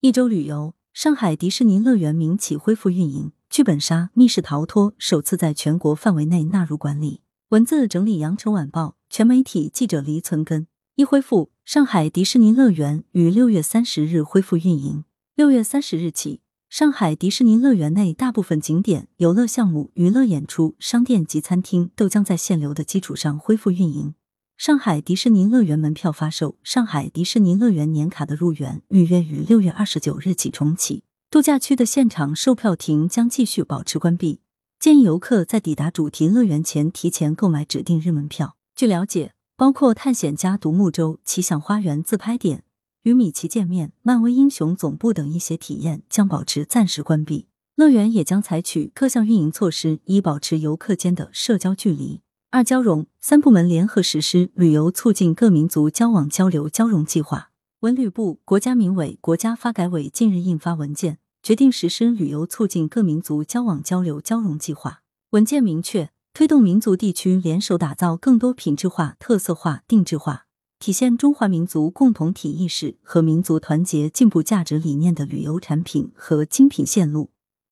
一周旅游，上海迪士尼乐园民企恢复运营，剧本杀、密室逃脱首次在全国范围内纳入管理。文字整理：羊城晚报全媒体记者黎存根。一恢复，上海迪士尼乐园于六月三十日恢复运营。六月三十日起，上海迪士尼乐园内大部分景点、游乐项目、娱乐演出、商店及餐厅都将在限流的基础上恢复运营。上海迪士尼乐园门票发售，上海迪士尼乐园年卡的入园预约于六月二十九日起重启。度假区的现场售票亭将继续保持关闭，建议游客在抵达主题乐园前提前购买指定日门票。据了解，包括探险家独木舟、奇想花园自拍点、与米奇见面、漫威英雄总部等一些体验将保持暂时关闭。乐园也将采取各项运营措施，以保持游客间的社交距离。二交融三部门联合实施旅游促进各民族交往交流交融计划。文旅部、国家民委、国家发改委近日印发文件，决定实施旅游促进各民族交往交流交融计划。文件明确，推动民族地区联手打造更多品质化、特色化、定制化，体现中华民族共同体意识和民族团结进步价值理念的旅游产品和精品线路。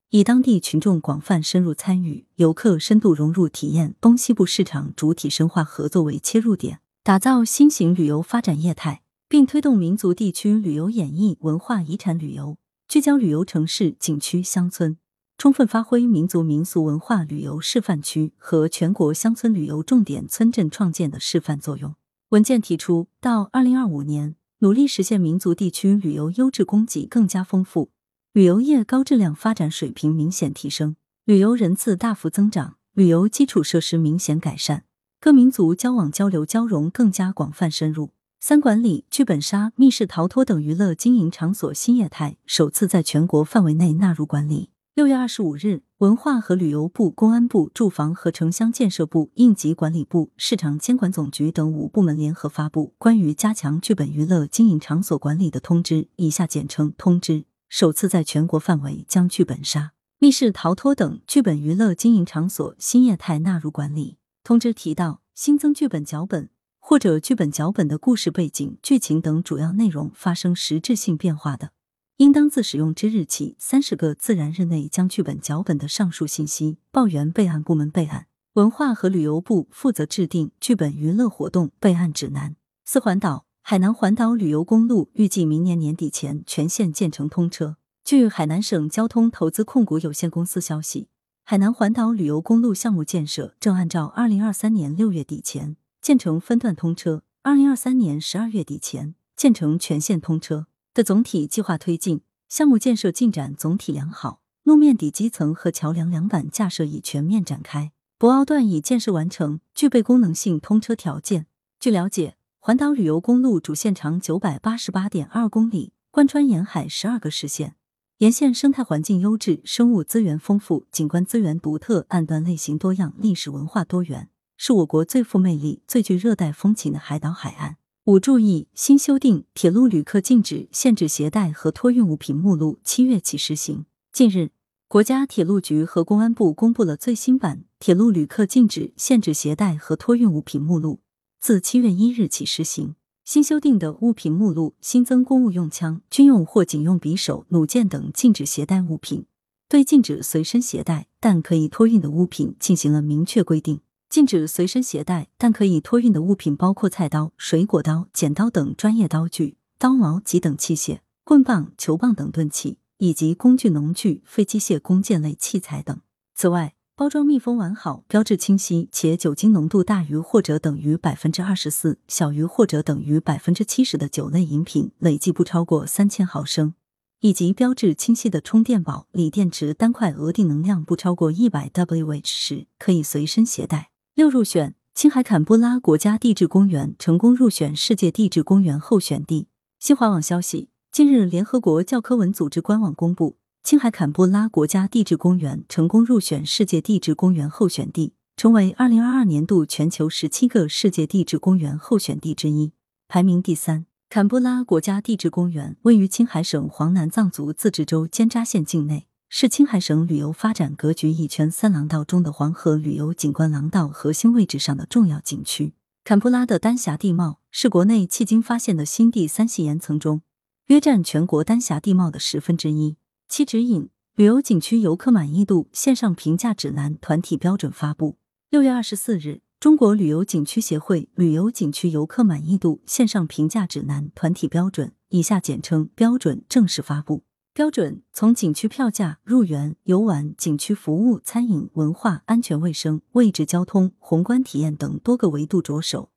以当地群众广泛深入参与、游客深度融入体验东西部市场主体深化合作为切入点，打造新型旅游发展业态，并推动民族地区旅游演绎文化遗产旅游，聚焦旅游城市、景区、乡村，充分发挥民族民俗文化旅游示范区和全国乡村旅游重点村镇创建的示范作用。文件提出，到二零二五年，努力实现民族地区旅游优质供给更加丰富。旅游业高质量发展水平明显提升，旅游人次大幅增长，旅游基础设施明显改善，各民族交往交流交融更加广泛深入。三管理剧本杀、密室逃脱等娱乐经营场所新业态首次在全国范围内纳入管理。六月二十五日，文化和旅游部、公安部、住房和城乡建设部、应急管理部、市场监管总局等五部门联合发布关于加强剧本娱乐经营场所管理的通知（以下简称通知）。首次在全国范围将剧本杀、密室逃脱等剧本娱乐经营场所新业态纳入管理。通知提到，新增剧本脚本或者剧本脚本的故事背景、剧情等主要内容发生实质性变化的，应当自使用之日起三十个自然日内将剧本脚本的上述信息报原备案部门备案。文化和旅游部负责制定剧本娱乐活动备案指南。四环岛。海南环岛旅游公路预计明年年底前全线建成通车。据海南省交通投资控股有限公司消息，海南环岛旅游公路项目建设正按照二零二三年六月底前建成分段通车，二零二三年十二月底前建成全线通车的总体计划推进。项目建设进展总体良好，路面底基层和桥梁梁板架设已全面展开，博鳌段已建设完成，具备功能性通车条件。据了解。环岛旅游公路主线长九百八十八点二公里，贯穿沿海十二个市县，沿线生态环境优质，生物资源丰富，景观资源独特，岸段类型多样，历史文化多元，是我国最富魅力、最具热带风情的海岛海岸。五注意：新修订《铁路旅客禁止限制携带和托运物品目录》，七月起实行。近日，国家铁路局和公安部公布了最新版《铁路旅客禁止限制携带和托运物品目录》。自七月一日起实行新修订的物品目录，新增公务用枪、军用或警用匕首、弩箭等禁止携带物品，对禁止随身携带但可以托运的物品进行了明确规定。禁止随身携带但可以托运的物品包括菜刀、水果刀、剪刀等专业刀具、刀矛及等器械、棍棒、球棒等钝器，以及工具、农具、非机械工件类器材等。此外，包装密封完好、标志清晰且酒精浓度大于或者等于百分之二十四，小于或者等于百分之七十的酒类饮品累计不超过三千毫升，以及标志清晰的充电宝、锂电池单块额定能量不超过一百 Wh 时，可以随身携带。六入选，青海坎布拉国家地质公园成功入选世界地质公园候选地。新华网消息，近日，联合国教科文组织官网公布。青海坎布拉国家地质公园成功入选世界地质公园候选地，成为二零二二年度全球十七个世界地质公园候选地之一，排名第三。坎布拉国家地质公园位于青海省黄南藏族自治州尖扎县境内，是青海省旅游发展格局一圈三廊道中的黄河旅游景观廊道核心位置上的重要景区。坎布拉的丹霞地貌是国内迄今发现的新地三系岩层中。约占全国丹霞地貌的十分之一。七指引旅游景区游客满意度线上评价指南团体标准发布。六月二十四日，中国旅游景区协会旅游景区游客满意度线上评价指南团体标准（以下简称标准）正式发布。标准从景区票价、入园、游玩、景区服务、餐饮、文化、安全卫生、位置、交通、宏观体验等多个维度着手，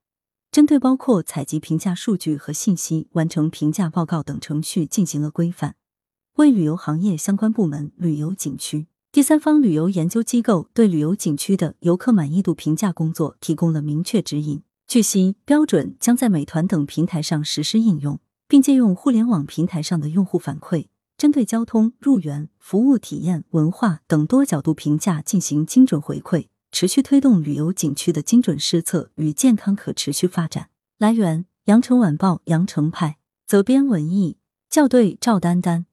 针对包括采集评价数据和信息、完成评价报告等程序进行了规范，为旅游行业相关部门、旅游景区、第三方旅游研究机构对旅游景区的游客满意度评价工作提供了明确指引。据悉，标准将在美团等平台上实施应用，并借用互联网平台上的用户反馈。针对交通、入园、服务体验、文化等多角度评价进行精准回馈，持续推动旅游景区的精准施策与健康可持续发展。来源：羊城晚报羊城派，责编：文艺，校对：赵丹丹。